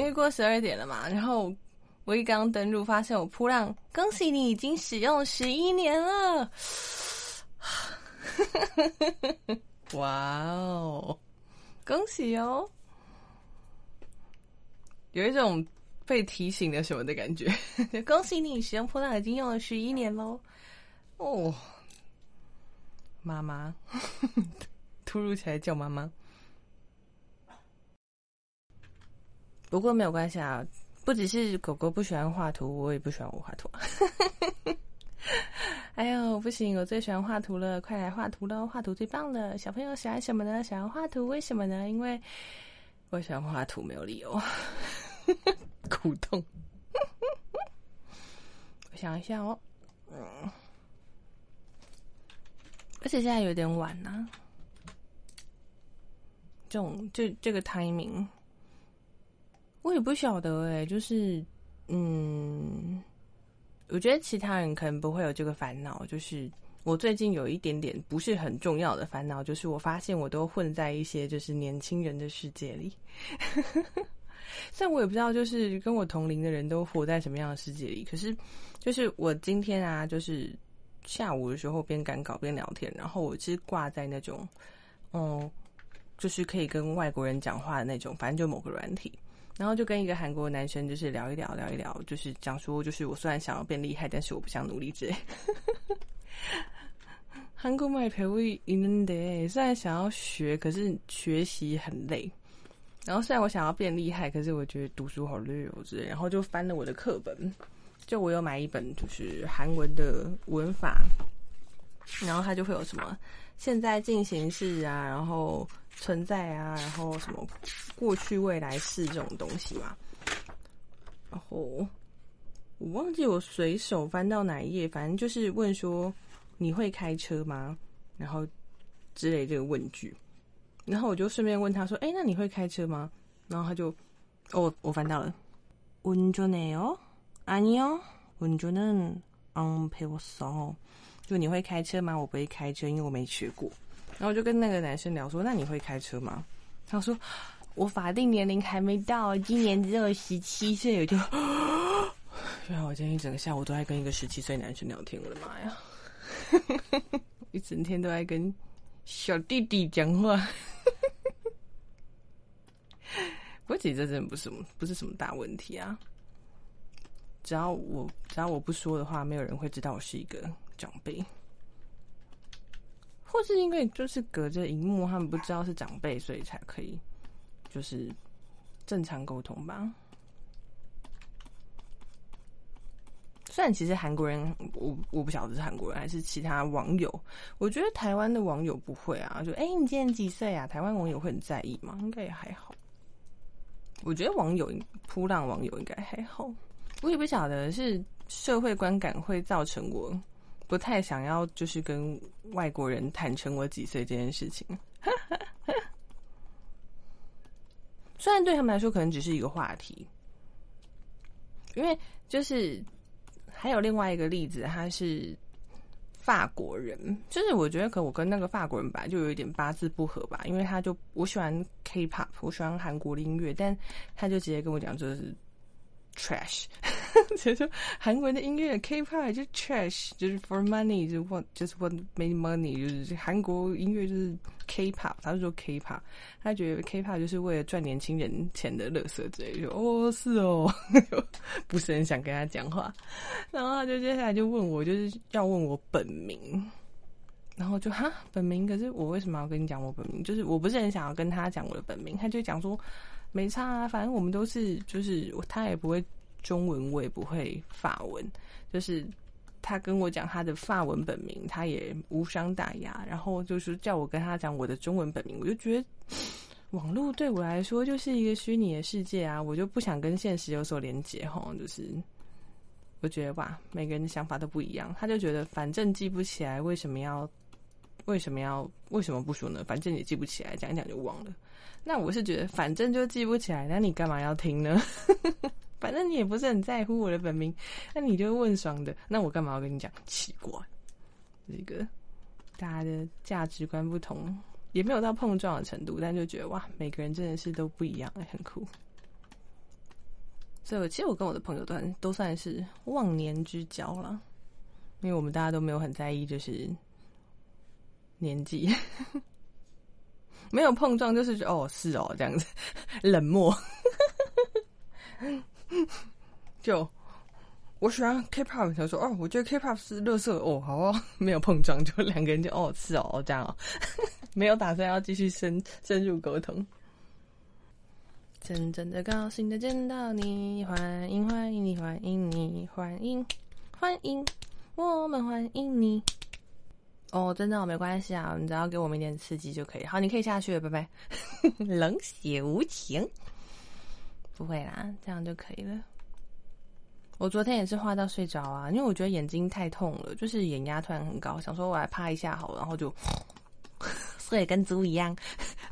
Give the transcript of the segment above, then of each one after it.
因为过十二点了嘛，然后我一刚登录，发现我扑浪，恭喜你已经使用十一年了，哇哦，恭喜哦，有一种被提醒了什么的感觉，恭喜你使用扑浪已经用了十一年喽，哦，妈妈，突如其来叫妈妈。不过没有关系啊，不只是狗狗不喜欢画图，我也不喜欢我画图。哎呦，不行，我最喜欢画图了，快来画图喽！画图最棒了。小朋友喜欢什么呢？想要画图，为什么呢？因为我喜欢画图，没有理由。苦痛。我想一下哦，嗯，而且现在有点晚呢，这种这这个 timing。我也不晓得哎，就是，嗯，我觉得其他人可能不会有这个烦恼。就是我最近有一点点不是很重要的烦恼，就是我发现我都混在一些就是年轻人的世界里。虽然我也不知道，就是跟我同龄的人都活在什么样的世界里。可是，就是我今天啊，就是下午的时候边赶稿边聊天，然后我其实挂在那种，哦，就是可以跟外国人讲话的那种，反正就某个软体。然后就跟一个韩国男生就是聊一聊，聊一聊，就是讲说，就是我虽然想要变厉害，但是我不想努力之类。韩国买陪我있는 데， 虽然想要学，可是学习很累。然后虽然我想要变厉害，可是我觉得读书好累哦之类。然后就翻了我的课本，就我有买一本就是韩文的文法，然后它就会有什么 现在进行式啊，然后。存在啊，然后什么过去、未来式这种东西嘛。然后我忘记我随手翻到哪一页，反正就是问说你会开车吗？然后之类这个问句。然后我就顺便问他说：“哎，那你会开车吗？”然后他就哦，我翻到了。운전해요아니요운전은안배웠어 就你会开车吗？我不会开车，因为我没学过。然后我就跟那个男生聊说：“那你会开车吗？”他说：“我法定年龄还没到，今年只有十七岁。”我就，原来我今天一整个下午都在跟一个十七岁男生聊天，我的妈呀！一整天都在跟小弟弟讲话。不过其实这真的不是什么，不是什么大问题啊。只要我只要我不说的话，没有人会知道我是一个长辈。或是因为就是隔着荧幕，他们不知道是长辈，所以才可以就是正常沟通吧。虽然其实韩国人，我我不晓得是韩国人还是其他网友，我觉得台湾的网友不会啊，就哎你今年几岁啊？台湾网友会很在意吗？应该也还好。我觉得网友扑浪网友应该还好，我也不晓得是社会观感会造成我。不太想要，就是跟外国人坦诚我几岁这件事情。虽然对他们来说可能只是一个话题，因为就是还有另外一个例子，他是法国人，就是我觉得可能我跟那个法国人本来就有一点八字不合吧，因为他就我喜欢 K-pop，我喜欢韩国的音乐，但他就直接跟我讲就是 trash。所以说，韩国人的音乐 K-pop 就 trash，就是 for money，就 want just want make money，就是韩国音乐就是 K-pop，他就说 K-pop，他觉得 K-pop 就是为了赚年轻人钱的乐色之类，就哦是哦，不是很想跟他讲话，然后他就接下来就问我，就是要问我本名，然后就哈本名，可是我为什么要跟你讲我本名？就是我不是很想要跟他讲我的本名，他就讲说没差啊，反正我们都是就是他也不会。中文我也不会法文，就是他跟我讲他的法文本名，他也无伤大雅。然后就是叫我跟他讲我的中文本名，我就觉得网络对我来说就是一个虚拟的世界啊，我就不想跟现实有所连接哈。就是我觉得吧，每个人的想法都不一样。他就觉得反正记不起来，为什么要为什么要为什么不说呢？反正也记不起来，讲一讲就忘了。那我是觉得反正就记不起来，那你干嘛要听呢？反正你也不是很在乎我的本名，那你就问爽的。那我干嘛要跟你讲？奇怪，这个大家的价值观不同，也没有到碰撞的程度，但就觉得哇，每个人真的是都不一样，很酷。所以，其实我跟我的朋友都都算是忘年之交了，因为我们大家都没有很在意，就是年纪，没有碰撞，就是哦是哦这样子，冷漠，就我喜欢 K-pop，他说哦，我觉得 K-pop 是乐色哦，好哦，没有碰撞，就两个人就哦是哦这样哦，没有打算要继续深深入沟通。真正的高兴的见到你，欢迎欢迎你，欢迎你，欢迎欢迎，我们欢迎你。哦，真的没关系啊，你只要给我们一点刺激就可以。好，你可以下去了，拜拜。冷血无情，不会啦，这样就可以了。我昨天也是画到睡着啊，因为我觉得眼睛太痛了，就是眼压突然很高，想说我来趴一下好了，然后就 睡跟猪一样。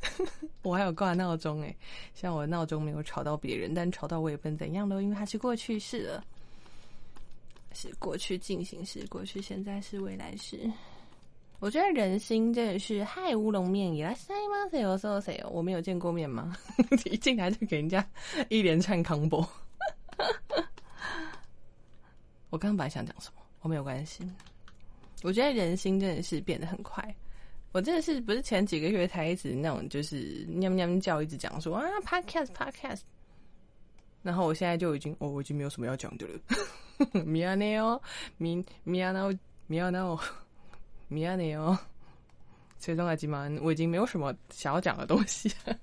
我还有挂闹钟诶，像我闹钟没有吵到别人，但吵到我也不能怎样喽，因为它是过去式了，是过去进行时，过去、现在是未来式。我觉得人心真的是嗨乌龙面也来塞吗？谁有说谁有？我没有见过面吗？一进来就给人家一连串 combo。我刚刚本来想讲什么？我没有关系。我觉得人心真的是变得很快。我真的是不是前几个月才一直那种就是喵喵叫，一直讲说啊，podcast podcast，然后我现在就已经哦，我已经没有什么要讲的了。米亚内哦，米米亚诺米亚诺米亚内哦，最终来吉嘛，我已经没有什么想要讲的东西。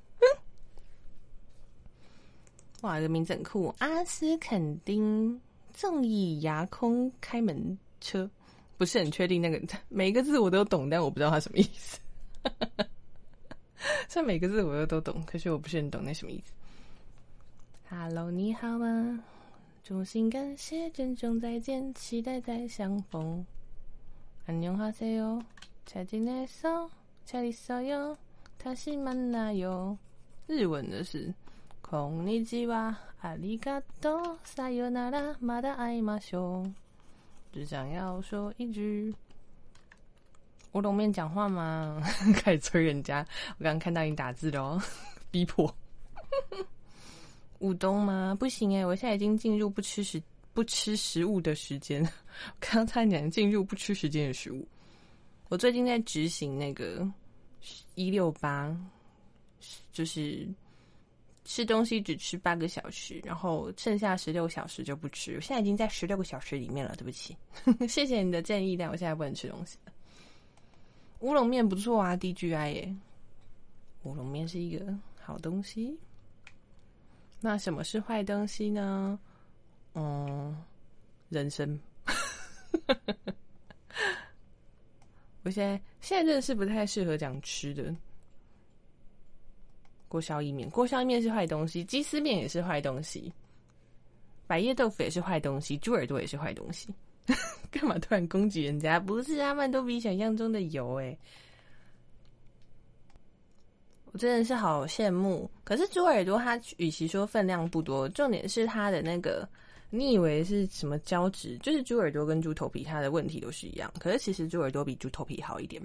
哇，这名字很酷，阿斯肯丁正义牙空开门车。不是很确定那个 每一个字我都懂，但我不知道它什么意思。虽然每个字我又都懂，可是我不是很懂那什么意思。Hello，你好吗？衷心感谢，珍重再见，期待再相逢。 안녕하세 요， 잘지내 서， 잘있어 요， 다시만나 요。 日文的是こんにちは、ありがとう、さよなら、また会いましょう。只想要说一句：乌龙面讲话吗？开始催人家。我刚刚看到你打字了哦，逼迫。乌冬吗？不行哎，我现在已经进入不吃食 不吃食物的时间。刚刚差点进入不吃时间的食物。我最近在执行那个一六八，就是。吃东西只吃八个小时，然后剩下十六小时就不吃。我现在已经在十六个小时里面了，对不起，谢谢你的建议，但我现在不能吃东西。乌龙面不错啊，DGI 耶，乌龙面是一个好东西。那什么是坏东西呢？嗯，人生。我现在现在真的是不太适合讲吃的。锅烧意面，锅烧意面是坏东西；鸡丝面也是坏东西；百叶豆腐也是坏东西；猪耳朵也是坏东西。干嘛突然攻击人家？不是，他们都比想象中的油哎！我真的是好羡慕。可是猪耳朵它与其说分量不多，重点是它的那个，你以为是什么胶质？就是猪耳朵跟猪头皮，它的问题都是一样。可是其实猪耳朵比猪头皮好一点。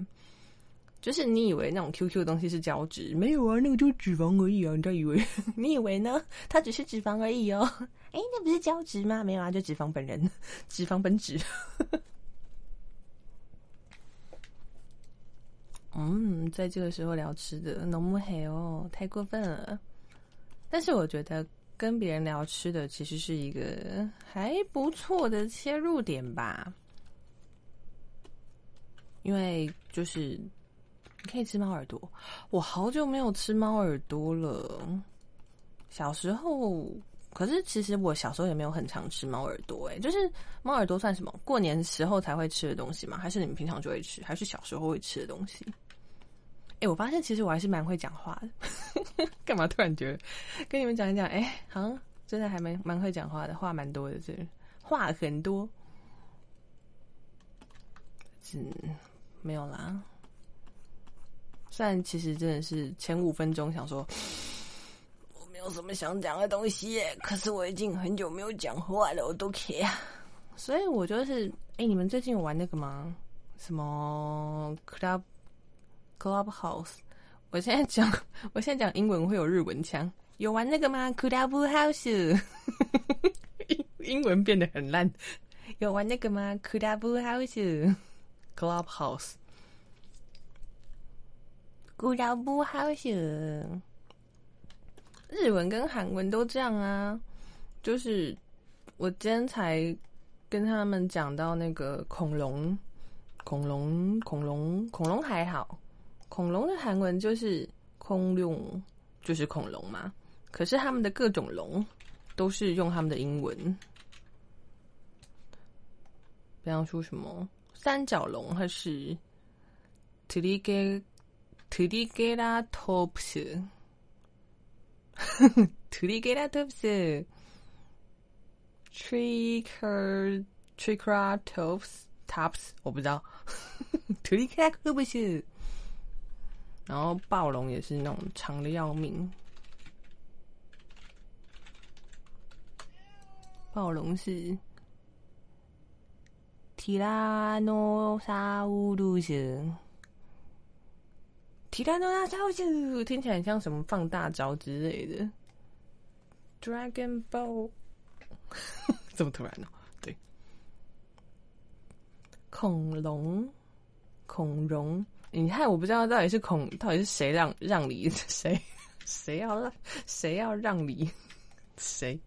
就是你以为那种 QQ 的东西是胶质，没有啊，那个就是脂肪而已啊！你以为？你以为呢？它只是脂肪而已哦。哎，那不是胶质吗？没有啊，就脂肪本人，脂肪本质。嗯，在这个时候聊吃的，浓不黑哦，太过分了。但是我觉得跟别人聊吃的，其实是一个还不错的切入点吧，因为就是。你可以吃猫耳朵，我好久没有吃猫耳朵了。小时候，可是其实我小时候也没有很常吃猫耳朵。哎，就是猫耳朵算什么？过年时候才会吃的东西吗？还是你们平常就会吃？还是小时候会吃的东西？哎，我发现其实我还是蛮会讲话的。干嘛突然觉得跟你们讲一讲？哎，好像真的还蛮蛮会讲话的，话蛮多的，这话很多。嗯，没有啦。虽然其实真的是前五分钟想说我没有什么想讲的东西，可是我已经很久没有讲话了，我都 care。所以我就是，哎，你们最近有玩那个吗？什么 club club house？我现在讲，我现在讲英文会有日文腔，有玩那个吗？club house？英 英文变得很烂。有玩那个吗？Clubhouse Clubhouse Clubhouse。日文跟韩文都这样啊。就是我今天才跟他们讲到那个恐龙，恐龙，恐龙，恐龙还好。恐龙的韩文就是空龙，就是恐龙嘛。可是他们的各种龙都是用他们的英文，比方说什么三角龙，还是 t r i g e t r i g e r a t o p s t r i g e r a t o p s。Tricer Triceratops tops 我不知道，Triceratops，然后暴龙也是那种长的要命，暴龙是 Tyrannosaurus，Tyrannosaurus 听起来像什么放大招之类的，Dragon Ball。这么突然呢？对，恐龙，恐龙，你看，我不知道到底是孔，到底是谁让让梨，谁谁要让谁要让梨，谁？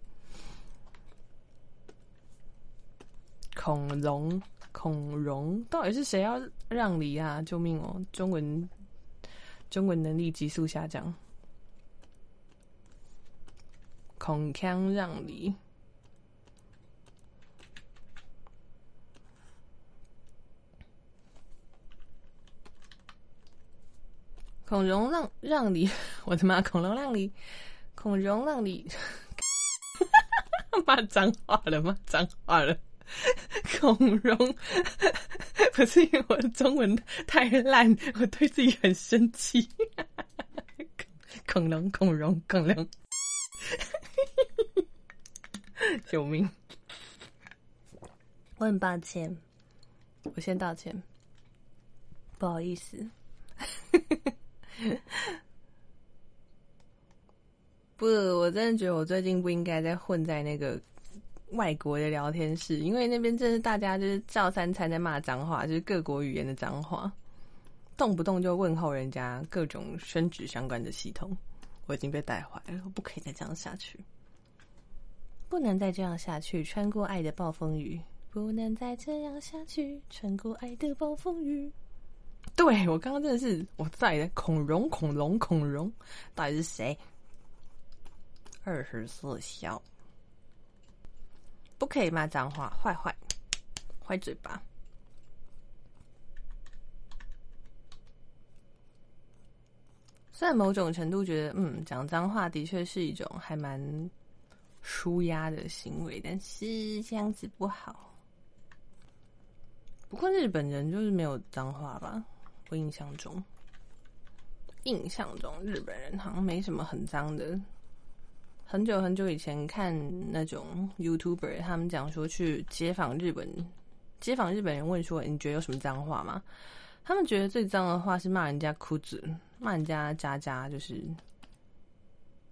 恐龙，恐龙，到底是谁要让梨啊？救命哦！中文中文能力急速下降，孔腔让梨。孔融让让梨，我的妈！孔融让梨，孔融让梨，骂脏话了吗？脏话了。孔融 不是因为我的中文太烂，我对自己很生气。恐龙，恐龙，恐龙，救命！我很抱歉，我先道歉，不好意思。不，我真的觉得我最近不应该再混在那个外国的聊天室，因为那边真是大家就是照三餐在骂脏话，就是各国语言的脏话，动不动就问候人家各种升职相关的系统，我已经被带坏了，我不可以再这样下去，不能再这样下去，穿过爱的暴风雨，不能再这样下去，穿过爱的暴风雨。对我刚刚真的是我在的恐龙恐龙恐龙，到底是谁？二十四孝，不可以骂脏话，坏坏坏嘴巴。虽然某种程度觉得，嗯，讲脏话的确是一种还蛮舒压的行为，但是这样子不好。不过日本人就是没有脏话吧？印象中，印象中日本人好像没什么很脏的。很久很久以前看那种 YouTuber，他们讲说去街访日本，街访日本人问说：“你觉得有什么脏话吗？”他们觉得最脏的话是骂人家哭子，骂人家渣渣，就是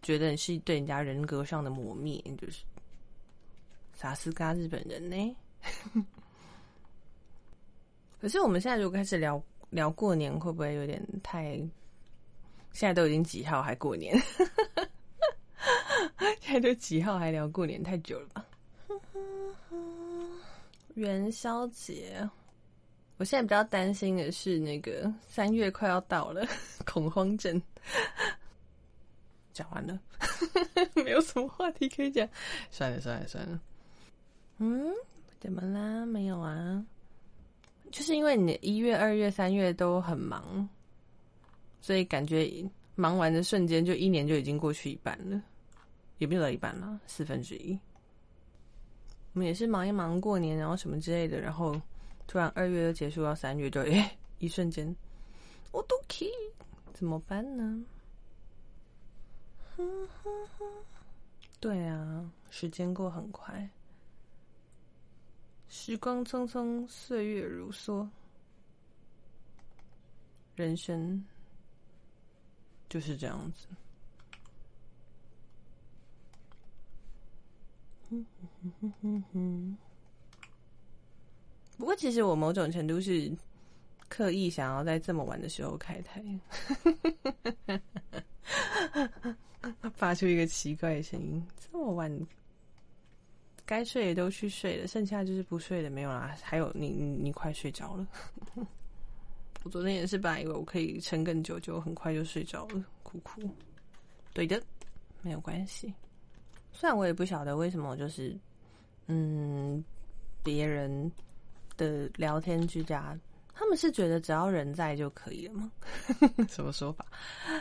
觉得是对人家人格上的磨灭，就是啥斯嘎日本人呢。可是我们现在如果开始聊。聊过年会不会有点太？现在都已经几号还过年？现在都几号还聊过年？太久了吧？元宵节，我现在比较担心的是那个三月快要到了，恐慌症。讲完了，没有什么话题可以讲，算了算了算了。嗯，怎么啦？没。为你一月、二月、三月都很忙，所以感觉忙完的瞬间，就一年就已经过去一半了，也没有到一半了，四分之一。我们也是忙一忙过年，然后什么之类的，然后突然二月就结束到三月，就 诶，一瞬间，我都可以怎么办呢？对啊，时间过很快。时光匆匆，岁月如梭，人生就是这样子。不过，其实我某种程度是刻意想要在这么晚的时候开台，发出一个奇怪的声音。这么晚，该睡的都去睡了，剩下就是不睡的没有啦。还有你，你你快睡着了。我昨天也是本来以为我可以撑更久，就很快就睡着了，哭哭。对的，没有关系。虽然我也不晓得为什么，就是嗯，别人的聊天居家，他们是觉得只要人在就可以了吗？什么说法？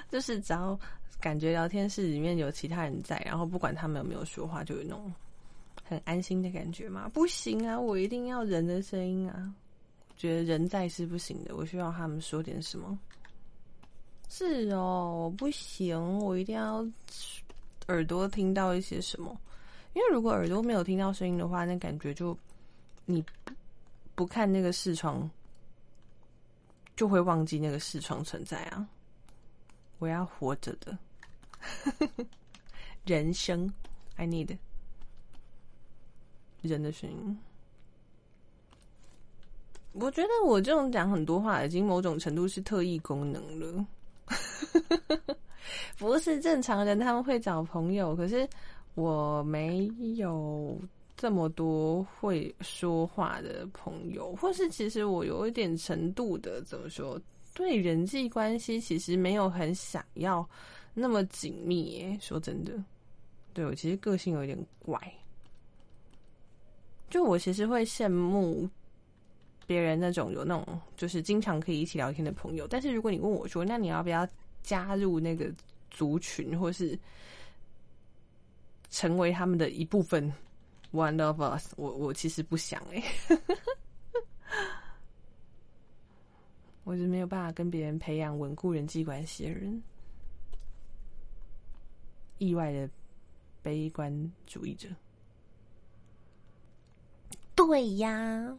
就是只要感觉聊天室里面有其他人在，然后不管他们有没有说话，就有那种很安心的感觉吗？不行啊，我一定要人的声音啊！觉得人在是不行的，我需要他们说点什么。是哦，不行，我一定要耳朵听到一些什么。因为如果耳朵没有听到声音的话，那感觉就你不看那个视窗，就会忘记那个视窗存在啊。我要活着的 人生，I need 人的声音。我觉得我这种讲很多话，已经某种程度是特异功能了。不是正常人，他们会找朋友，可是我没有这么多会说话的朋友，或是其实我有一点程度的怎么说，对人际关系其实没有很想要那么紧密。耶。说真的，对我其实个性有点怪，就我其实会羡慕别人那种有那种就是经常可以一起聊天的朋友，但是如果你问我说，那你要不要？加入那个族群，或是成为他们的一部分，one of us。我我其实不想哎，我是没有办法跟别人培养稳固人际关系的人，意外的悲观主义者。对呀。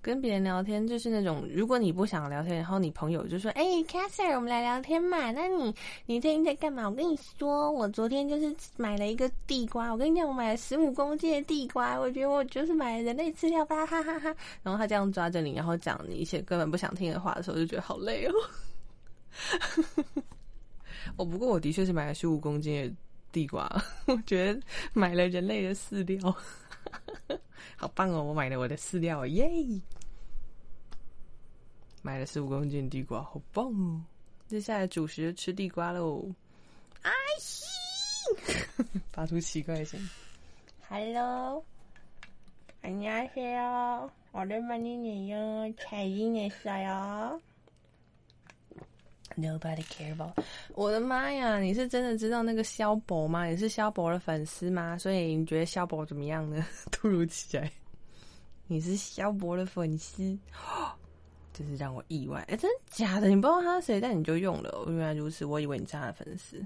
跟别人聊天就是那种，如果你不想聊天，然后你朋友就说：“哎，Cassie，我们来聊天嘛。”那你你最近在干嘛？我跟你说，我昨天就是买了一个地瓜。我跟你讲，我买了十五公斤的地瓜。我觉得我就是买了人类饲料吧，哈哈哈。然后他这样抓着你，然后讲你一些根本不想听的话的时候，就觉得好累哦。哦，不过我的确是买了十五公斤的地瓜。我觉得买了人类的饲料，好棒哦！我买了我的饲料，耶！买了十五公斤地瓜，好棒哦！接下来主食吃地瓜喽。阿西，发出奇怪的声音。Hello，안녕하세 요。 오랜만이네 요。 잘지냈어 요。 Nobody care about。我的妈呀！你是真的知道那个肖博吗？你是肖博的粉丝吗？所以你觉得肖博怎么样呢？突如其来，你是肖博的粉丝。真是让我意外！哎，真的假的？你不知道他是谁，但你就用了。原来如此，我以为你是他的粉丝。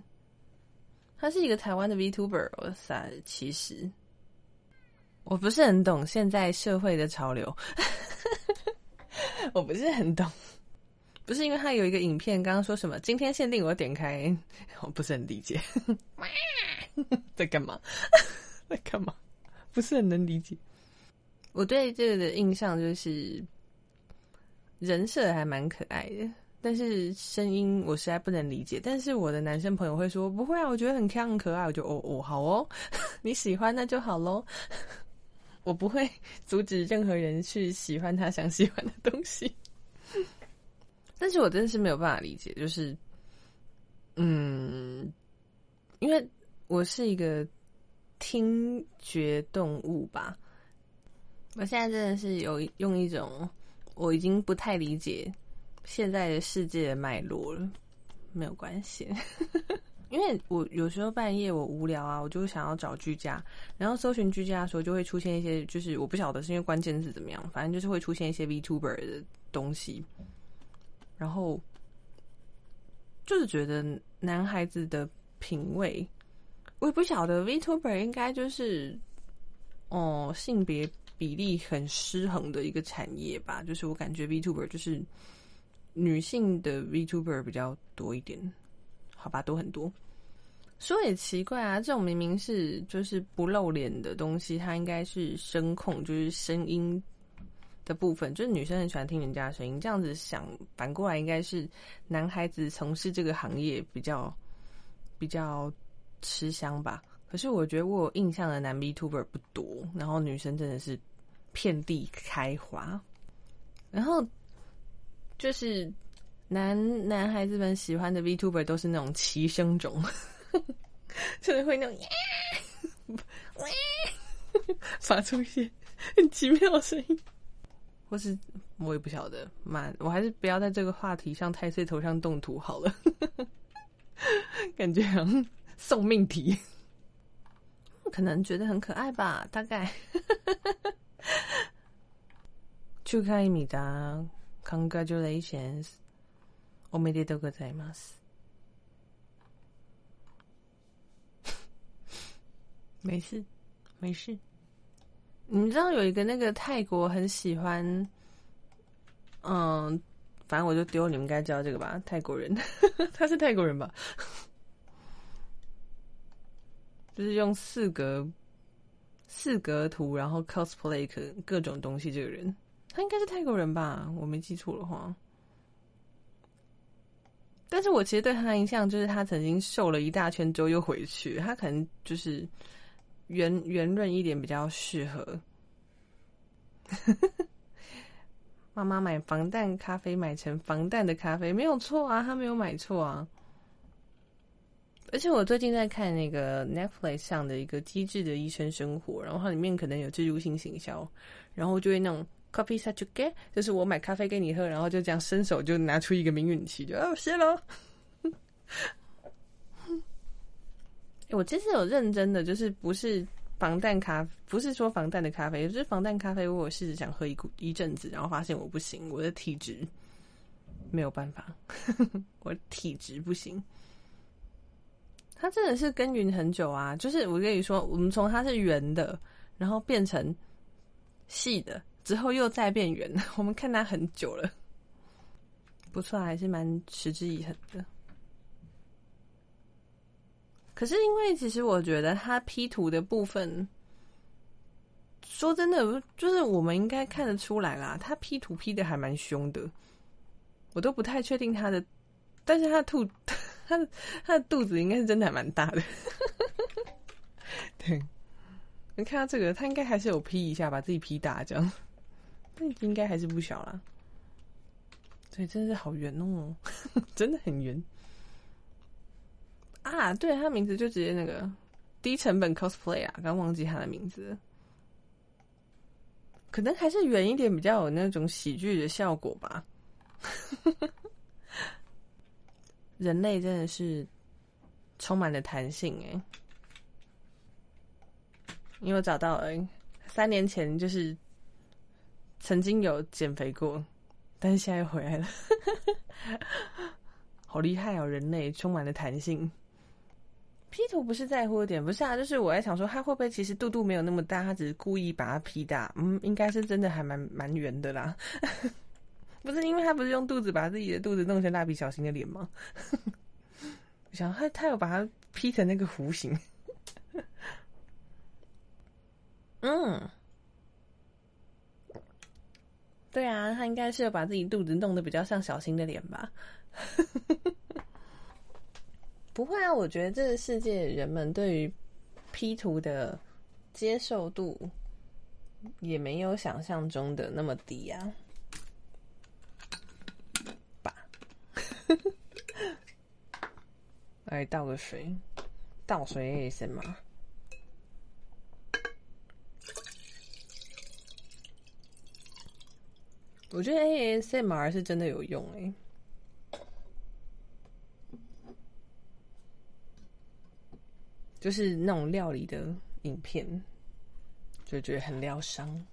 他是一个台湾的 Vtuber。哇塞，其实我不是很懂现在社会的潮流。我不是很懂，不是因为他有一个影片，刚刚说什么今天限定，我点开，我不是很理解。在干嘛？在干嘛？不是很能理解。我对这个的印象就是。人设还蛮可爱的，但是声音我实在不能理解。但是我的男生朋友会说不会啊，我觉得很很可爱。我就哦哦好哦，你喜欢那就好喽。我不会阻止任何人去喜欢他想喜欢的东西。但是我真的是没有办法理解，就是嗯，因为我是一个听觉动物吧，我现在真的是有用一种。我已经不太理解现在的世界的脉络了，没有关系，因为我有时候半夜我无聊啊，我就想要找居家，然后搜寻居家的时候就会出现一些，就是我不晓得是因为关键字怎么样，反正就是会出现一些 Vtuber 的东西，然后就是觉得男孩子的品味，我也不晓得 Vtuber 应该就是哦性别。比例很失衡的一个产业吧，就是我感觉 Vtuber 就是女性的 Vtuber 比较多一点，好吧，都很多，说也奇怪啊，这种明明是就是不露脸的东西，它应该是声控，就是声音的部分，就是女生很喜欢听人家的声音。这样子想，反过来应该是男孩子从事这个行业比较比较吃香吧。可是我觉得我有印象的男 B Tuber 不多，然后女生真的是遍地开花，然后就是男男孩子们喜欢的 V Tuber 都是那种齐声种。就是会那种耶，发出一些很奇妙的声音，或是我也不晓得，蛮我还是不要在这个话题上太岁头上动土好了，感觉好像送命题，可能觉得很可爱吧，大概。祝开米达，Congratulations，おめでとうございます。没事，没事。 你知道有一个那个泰国很喜欢，嗯，反正我就丢，你们应该知道这个吧？泰国人，他是泰国人吧？就是用四格四格图，然后 cosplay 各各种东西。这个人，他应该是泰国人吧？我没记错的话。但是我其实对他的印象就是他曾经瘦了一大圈之后又回去，他可能就是。圆圆润一点比较适合。妈妈买防弹咖啡买成防弹的咖啡没有错啊，他没有买错啊。而且我最近在看那个 Netflix 上的一个机智的医生生活，然后它里面可能有植入性行销，然后就会那种 coffee s u c h get，就是我买咖啡给你喝，然后就这样伸手就拿出一个名允器，就哦谢喽。我这次有认真的，就是不是防弹咖，不是说防弹的咖啡，就是防弹咖啡。我试着想喝一股一阵子，然后发现我不行，我的体质没有办法，我体质不行。它真的是耕耘很久啊！就是我跟你说，我们从它是圆的，然后变成细的，之后又再变圆，我们看它很久了，不错，还是蛮持之以恒的。可是因为其实我觉得他 P 图的部分，说真的，就是我们应该看得出来啦，他 P 图 P 的还蛮凶的，我都不太确定他的，但是他的肚，他他的肚子应该是真的还蛮大的，对，你看到这个，他应该还是有 P 一下，把自己 P 大这样，但应该还是不小啦，对真的是好圆哦，真的很圆。啊，对，他名字就直接那个低成本 cosplay 啊，刚忘记他的名字，可能还是远一点比较有那种喜剧的效果吧。人类真的是充满了弹性哎，因为我找到了三年前就是曾经有减肥过，但是现在又回来了，好厉害哦！人类充满了弹性。P 图不是在乎的点，不是啊，就是我在想说，他会不会其实肚肚没有那么大，他只是故意把它 P 大？嗯，应该是真的还蛮蛮圆的啦。不是因为他不是用肚子把自己的肚子弄成蜡笔小新的脸吗？我想他他有把它 P 成那个弧形。嗯，对啊，他应该是有把自己肚子弄得比较像小新的脸吧。不会啊，我觉得这个世界人们对于 P 图的接受度也没有想象中的那么低啊。吧，来 倒个水，倒水先嘛。我觉得 ASMR 是真的有用哎。就是那种料理的影片，就觉得很疗伤。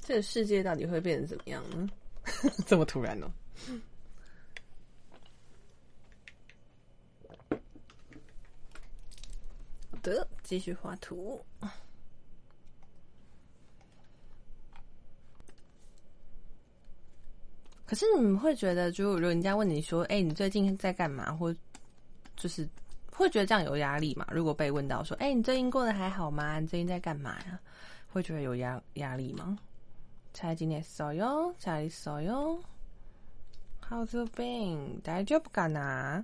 这个世界到底会变成怎么样呢？这么突然呢？好的，继续画图。可是你们会觉得，就如果人家问你说：“哎、你最近在干嘛？”或就是会觉得这样有压力嘛？如果被问到说：“哎、你最近过得还好吗？你最近在干嘛呀？”会觉得有压压力吗？最近ですよ、最近ですよ。How's you been？大丈夫かな？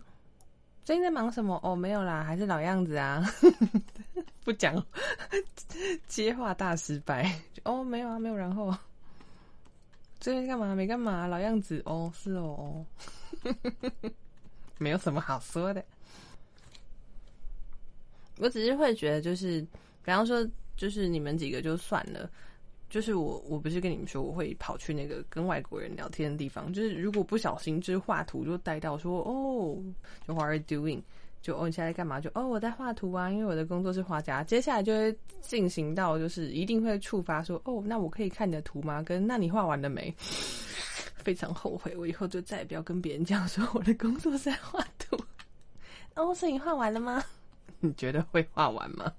最近在忙什么？哦，没有啦，还是老样子啊。不讲，接话大失败。哦，没有啊，没有然后。 最近干嘛？没干嘛，老样子。哦，是哦，没有什么好说的。我只是会觉得，就是比方说，就是你们几个就算了。就是我，我不是跟你们说我会跑去那个跟外国人聊天的地方。就是如果不小心，就是画图就带到说哦，就 What are you doing？就哦你现在在干嘛？就哦我在画图啊，因为我的工作是画家。接下来就会进行到就是一定会触发说哦，那我可以看你的图吗？跟那你画完了没？非常后悔，我以后就再也不要跟别人讲说我的工作是在画图。哦，所以你画完了吗？你觉得会画完吗？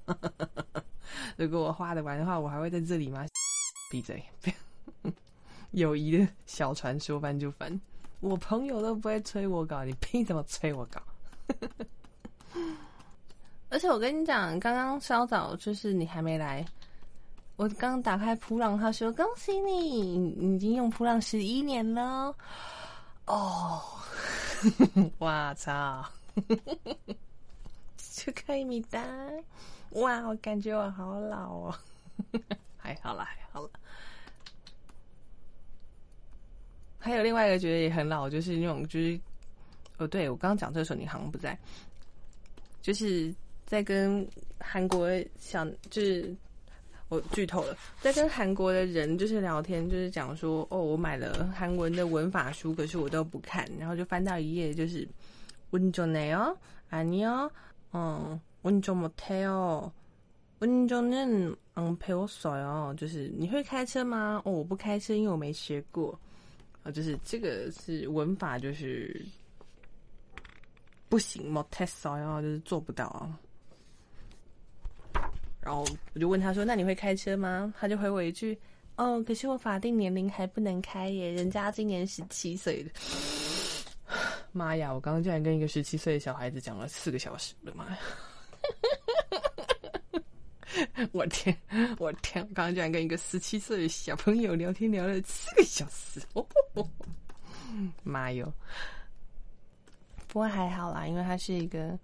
如果我画的完的话，我还会在这里吗？闭嘴！友谊的小船说翻就翻，我朋友都不会催我搞，你凭什么催我稿？而且我跟你讲，刚刚稍早就是你还没来，我刚打开扑浪，他说恭喜你，你已经用扑浪十一年了。哦，哇操！就可以米哒，哇，我感觉我好老哦。还好啦，还好啦。还有另外一个觉得也很老，就是那种就是，哦，对我刚刚讲这个时候你好像不在，就是在跟韩国小，就是我剧透了，在跟韩国的人就是聊天，就是讲说，哦，我买了韩文的文法书，可是我都不看，然后就翻到一页，就是운전해요아니요嗯，운전못해요。운전은안배웠어요。就是你会开车吗？哦，我不开车，因为我没学过。啊，就是这个是文法，就是 不行，못했어요，就是做不到啊。然后我就问他说：“那你会开车吗？”他就回我一句：“哦，可是我法定年龄还不能开耶，人家今年十七岁的。”妈呀！我刚刚竟然跟一个十七岁的小孩子讲了四个小时，我的妈呀！我天，我天！我刚刚居然跟一个十七岁的小朋友聊天聊了四个小时，哦，妈哟！ 不过还好啦，因为他是一个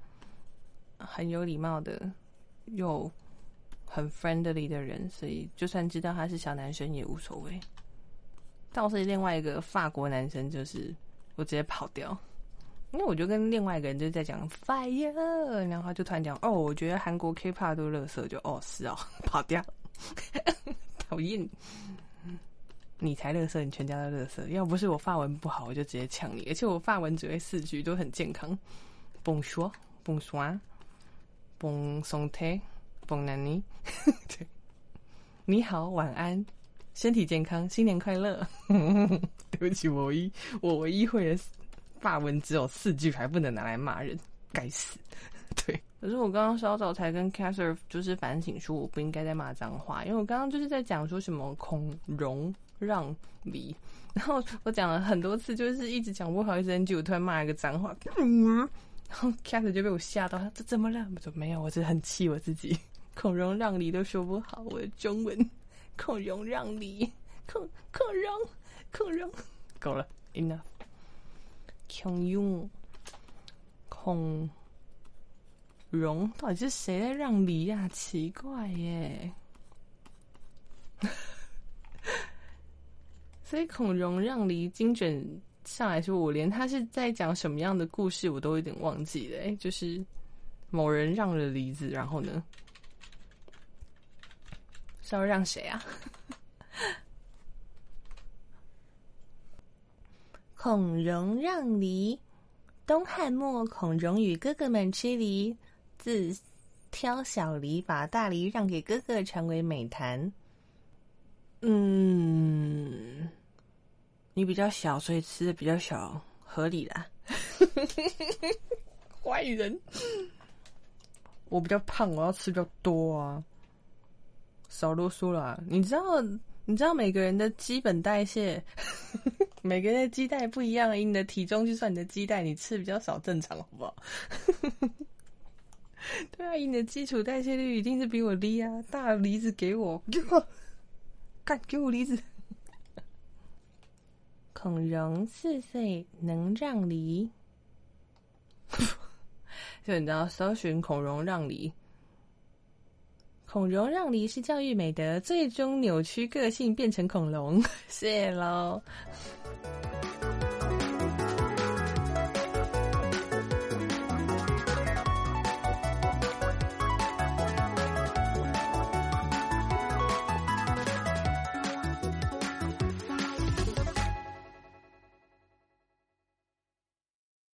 很有礼貌的又很 friendly 的人，所以就算知道他是小男生也无所谓。倒是另外一个法国男生，就是我直接跑掉。因为我就跟另外一个人就在讲 fire，然后他就突然讲哦，我觉得韩国 K-pop 都乐色，就哦是哦，跑掉，讨厌，你才乐色，你全家都乐色。要不是我发文不好，我就直接呛你，而且我发文只会四句，都很健康。Bonjour, bonsoir, bon santé, bon année，对，你好，晚安，身体健康，新年快乐。对不起，我唯一我唯一会的。发文只有四句，还不能拿来骂人，该死！对，可是我刚刚稍早才跟 c a s s e r 就是反省说，我不应该再骂脏话，因为我刚刚就是在讲说什么孔融让梨，然后我讲了很多次，就是一直讲不好意思，NG，我突然骂一个脏话，嗯，然后 c a s s e 就被我吓到，他这怎么了？我说没有，我只是很气我自己，孔融让梨都说不好，我的中文孔融让梨，孔孔融孔融，够了，enough。孔融，孔融，到底是谁在让梨呀、啊？奇怪耶！所以孔融让梨精准上来说，我连他是在讲什么样的故事，我都有点忘记了。哎，就是某人让了梨子，然后呢，是要让谁啊？孔融让梨，东汉末，孔融与哥哥们吃梨，自挑小梨，把大梨让给哥哥，成为美谈。嗯，你比较小，所以吃的比较小，合理啦。坏人，我比较胖，我要吃比较多啊。少啰嗦啦，你知道，你知道每个人的基本代谢。每个人的基带不一样，以你的体重去算你的基带，你吃比较少，正常好不好？对啊，以你的基础代谢率一定是比我低啊！大梨子给我，干给我离子。孔融四岁能让梨，就你知道，搜寻孔融让梨。孔融让梨是教育美德，最终扭曲个性变成恐龙。谢喽。